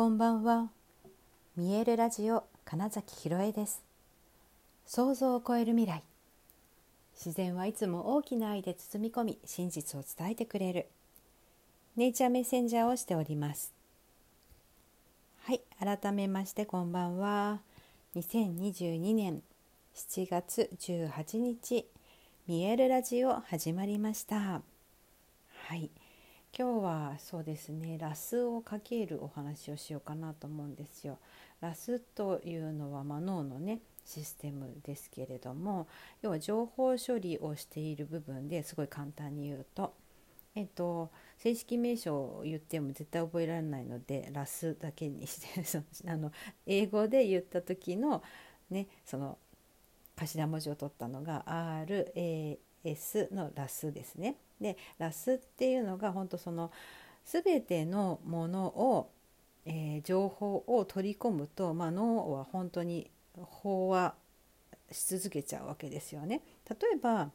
こんばんは。見えるラジオ金崎ひろえです。想像を超える未来。自然はいつも大きな愛で包み込み真実を伝えてくれる。ネイチャーメッセンジャーをしております。はい改めましてこんばんは。2022年7月18日見えるラジオ始まりました。はい。今日はそうですねラスをかけるお話をしようかなと思うんですよ。ラスというのは、まあ、脳のねシステムですけれども要は情報処理をしている部分ですごい簡単に言うと、えっと、正式名称を言っても絶対覚えられないのでラスだけにして あの英語で言った時のねその頭文字を取ったのが RAS のラスですね。でラスっていうのが本当その全てのものを、えー、情報を取り込むと、まあ、脳は本当に飽和し続けちゃうわけですよね。例えば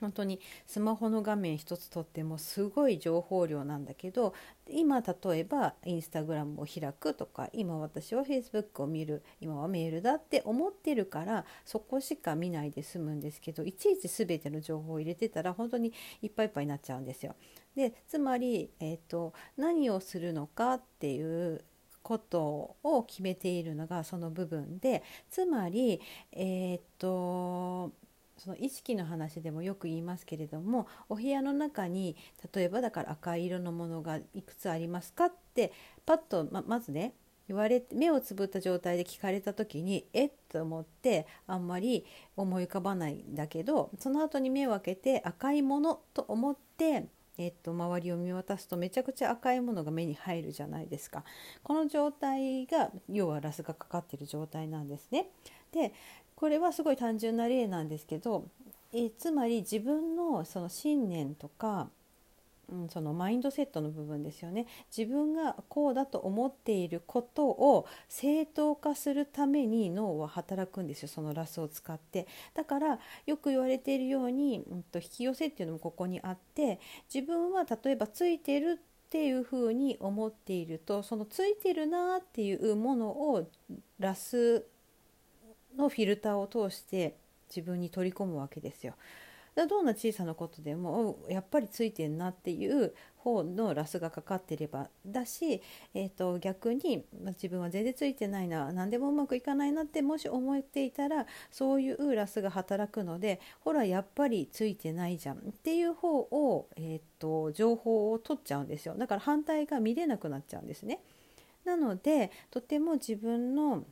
本当にスマホの画面一つとってもすごい情報量なんだけど今例えばインスタグラムを開くとか今私はフェイスブックを見る今はメールだって思ってるからそこしか見ないで済むんですけどいちいち全ての情報を入れてたら本当にいっぱいいっぱいになっちゃうんですよ。でつまり、えーと、何をするのかっていうことを決めているのがその部分でつまりえっ、ー、とその意識の話でもよく言いますけれどもお部屋の中に例えばだから赤い色のものがいくつありますかってパッとままずね言われて目をつぶった状態で聞かれた時にえっと思ってあんまり思い浮かばないんだけどその後に目を開けて赤いものと思ってえっと、周りを見渡すとめちゃくちゃ赤いものが目に入るじゃないですか。この状態が要はラスがかかってる状態なんですね。でこれはすごい単純な例なんですけどえつまり自分のその信念とか、うん、そのマインドセットの部分ですよね。自分がこうだと思っていることを正当化するために脳は働くんですよそのラスを使って。だからよく言われているように、うん、と引き寄せっていうのもここにあって自分は例えばついてるっていうふうに思っているとそのついてるなっていうものをラスのフィルターを通して自分に取り込むわけですよ。だどんな小さなことでもやっぱりついてんなっていう方のラスがかかってればだし、えー、と逆に、ま、自分は全然ついてないな何でもうまくいかないなってもし思っていたらそういうラスが働くのでほらやっぱりついてないじゃんっていう方を、えー、と情報を取っちゃうんですよだから反対が見れなくなっちゃうんですね。なのでとても自分の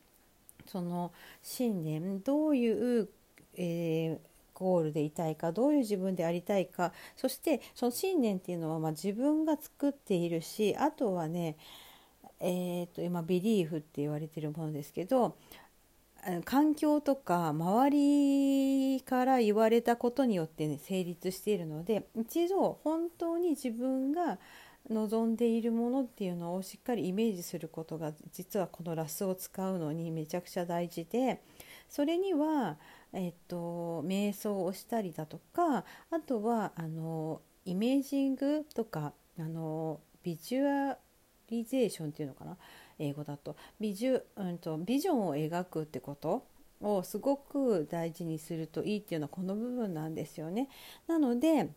その信念どういう、えー、ゴールでいたいかどういう自分でありたいかそしてその信念っていうのはま自分が作っているしあとはねえーと、今ビリーフって言われてるものですけど環境とか周りから言われたことによって、ね、成立しているので一度本当に自分が望んでいるものっていうのをしっかりイメージすることが実はこのラスを使うのにめちゃくちゃ大事でそれには、えっと、瞑想をしたりだとかあとはあのイメージングとかあのビジュアリゼーションっていうのかな英語だとビジュ、うんと、ビジョンを描くってことをすごく大事にするといいっていうのはこの部分なんですよね。なので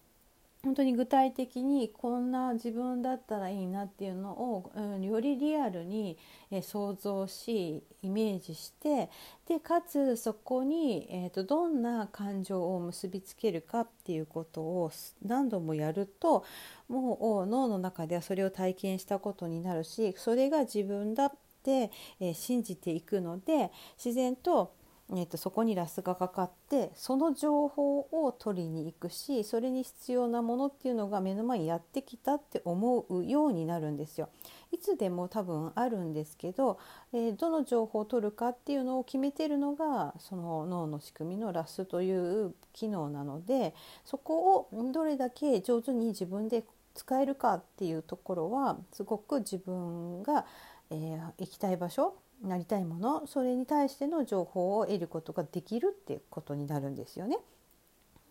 本当に具体的にこんな自分だったらいいなっていうのを、うん、よりリアルに、え想像しイメージしてでかつそこに、えーと、どんな感情を結びつけるかっていうことを何度もやるともう脳の中ではそれを体験したことになるしそれが自分だって、えー、信じていくので自然とえーと、そこにラスがかかってその情報を取りに行くしそれに必要なものっていうのが目の前にやってきたって思うようになるんですよ。いつでも多分あるんですけど、えー、どの情報を取るかっていうのを決めてるのがその脳の仕組みのラスという機能なのでそこをどれだけ上手に自分で使えるかっていうところはすごく自分が、えー、行きたい場所なりたいものそれに対しての情報を得ることができるっていうことになるんですよね。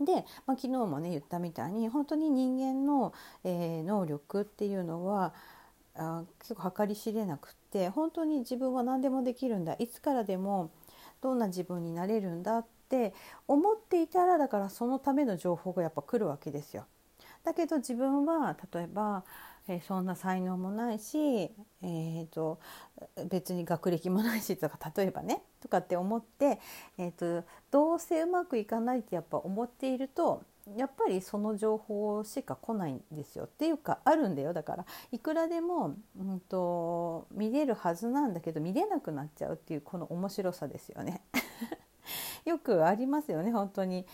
で、まあ、昨日もね言ったみたいに本当に人間の、えー、能力っていうのはあ結構計り知れなくって本当に自分は何でもできるんだいつからでもどんな自分になれるんだって思っていたらだからそのための情報がやっぱ来るわけですよ。だけど自分は例えば、えー、そんな才能もないし、えーと、別に学歴もないしとか例えばねとかって思って、えーとどうせうまくいかないってやっぱ思っているとやっぱりその情報しか来ないんですよっていうかあるんだよだからいくらでも、うんと、見れるはずなんだけど見れなくなっちゃうっていうこの面白さですよね。よくありますよね本当に。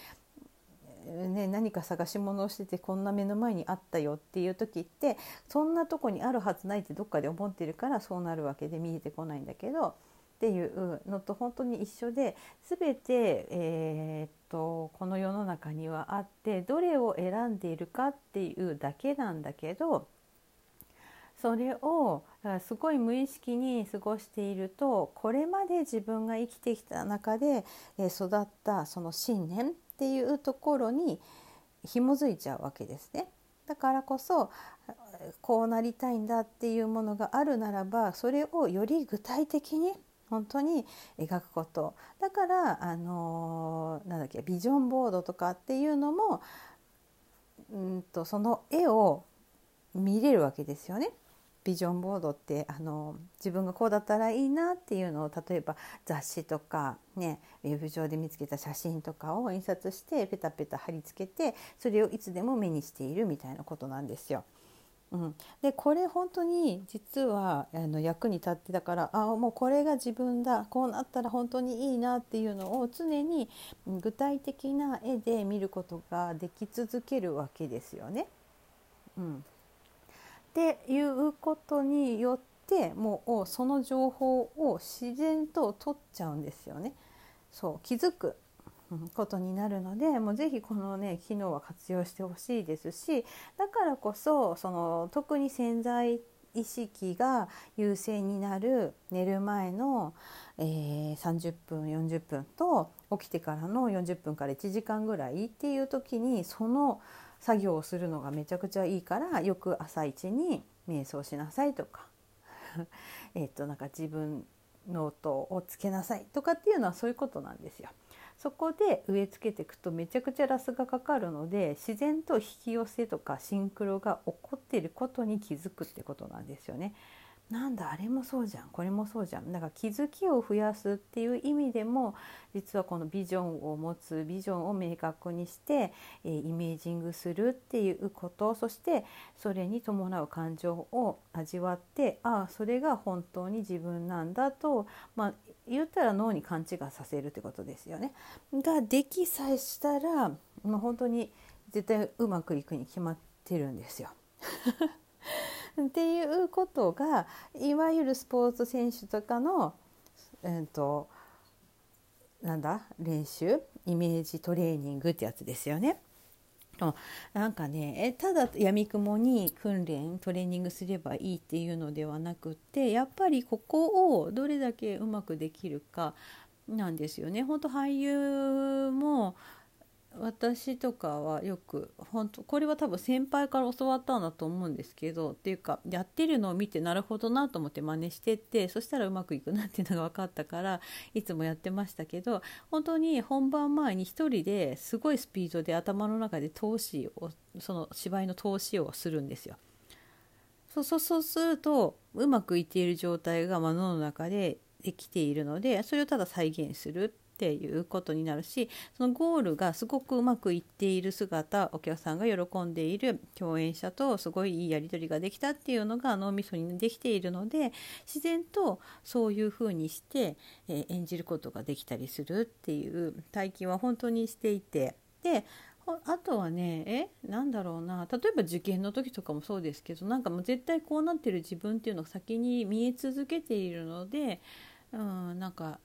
ね、何か探し物をしててこんな目の前にあったよっていう時ってそんなとこにあるはずないってどっかで思ってるからそうなるわけで見えてこないんだけどっていうのと本当に一緒で全て、えー、っとこの世の中にはあってどれを選んでいるかっていうだけなんだけどそれをすごい無意識に過ごしているとこれまで自分が生きてきた中で育ったその信念っていうところに紐づいちゃうわけですね。だからこそこうなりたいんだっていうものがあるならばそれをより具体的に本当に描くことだからあのなんだっけビジョンボードとかっていうのもうんとその絵を見れるわけですよね。ビジョンボードってあの自分がこうだったらいいなっていうのを例えば雑誌とか、ね、ウェブ上で見つけた写真とかを印刷してペタペタ貼り付けてそれをいつでも目にしているみたいなことなんですよ。うん、でこれ本当に実はあの役に立ってたからあもうこれが自分だこうなったら本当にいいなっていうのを常に具体的な絵で見ることができ続けるわけですよね。うん、っていうことによってもうその情報を自然と取っちゃうんですよね。そう気づくことになるのでもうぜひこのね機能は活用してほしいですしだからこそその特に潜在意識が優勢になる寝る前の、えー、30分40分と起きてからの40分から1時間ぐらいっていう時にその作業をするのがめちゃくちゃいいからよく朝一に瞑想しなさいとか えっとなんか自分の音をつけなさいとかっていうのはそういうことなんですよ。そこで植え付けていくとめちゃくちゃラスがかかるので自然と引き寄せとかシンクロが起こっていることに気づくってことなんですよね。なんだあれもそうじゃんこれもそうじゃんだから気づきを増やすっていう意味でも実はこのビジョンを持つビジョンを明確にして、えー、イメージングするっていうことそしてそれに伴う感情を味わってああそれが本当に自分なんだと、まあ、言ったら脳に勘違いさせるってことですよね。ができさえしたらもう本当に絶対うまくいくに決まってるんですよ。っていうことがいわゆるスポーツ選手とかの、えーと、なんだ練習イメージトレーニングってやつですよね。なんかねただやみくもに訓練トレーニングすればいいっていうのではなくってやっぱりここをどれだけうまくできるかなんですよね。本当俳優も私とかはよく本当これは多分先輩から教わったんだと思うんですけどっていうかやってるのを見てなるほどなと思って真似してってそしたらうまくいくなっていうのが分かったからいつもやってましたけど本当に本番前に一人ですごいスピードで頭の中で投資をその芝居の投資をするんですよ。そうそうそうするとうまくいっている状態が脳の中でできているのでそれをただ再現するっていうことになるしそのゴールがすごくうまくいっている姿お客さんが喜んでいる共演者とすごいいいやり取りができたっていうのが脳みそにできているので自然とそういうふうにして、演じることができたりするっていう体験は本当にしていて。であとはねえなんだろうな。例えば受験の時とかもそうですけどなんかもう絶対こうなってる自分っていうのが先に見え続けているので、うん、なんか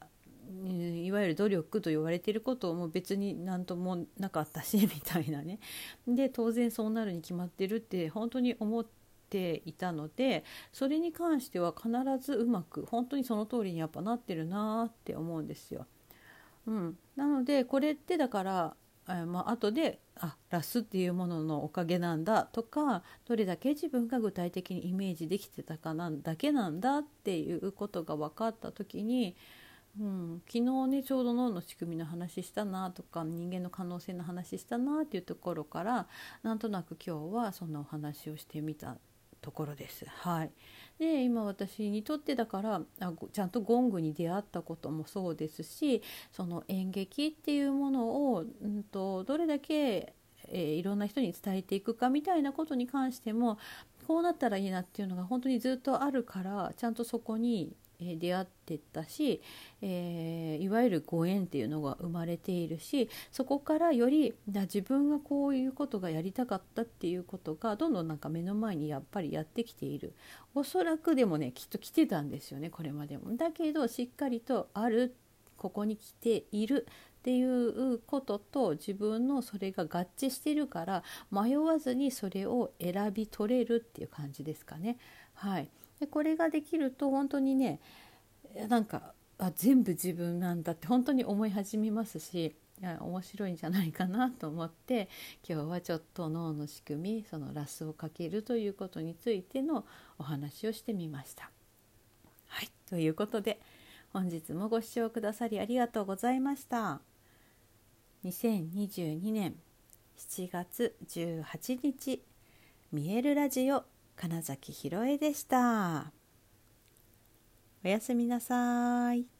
いわゆる努力と言われていることも別に何ともなかったしみたいなね で当然そうなるに決まってるって本当に思っていたのでそれに関しては必ずうまく本当にその通りにやっぱなってるなって思うんですよ。うん、なのでこれってだからえまあ後であラスっていうもののおかげなんだとかどれだけ自分が具体的にイメージできてたかなんだけなんだっていうことが分かった時に、うん、昨日ねちょうど脳の仕組みの話したなとか人間の可能性の話したなっていうところからなんとなく今日はそんなお話をしてみたところです。はい、で今私にとってだからあちゃんとゴングに出会ったこともそうですしその演劇っていうものを、うんと、どれだけ、えー、いろんな人に伝えていくかみたいなことに関してもこうなったらいいなっていうのが本当にずっとあるからちゃんとそこにえ出会ってったし、えー、いわゆるご縁っていうのが生まれているしそこからより自分がこういうことがやりたかったっていうことがどんどんなんか目の前にやっぱりやってきているおそらくでもねきっと来てたんですよねこれまでも。だけどしっかりとあるここに来ているっていうことと自分のそれが合致してるから迷わずにそれを選び取れるっていう感じですかね。はい、でこれができると本当にねなんかあ全部自分なんだって本当に思い始めますし面白いんじゃないかなと思って今日はちょっと脳の仕組みそのラスをかけるということについてのお話をしてみました。はいということで本日もご視聴くださりありがとうございました。2022年7月18日見えるラジオ金崎ひろえでした。おやすみなさい。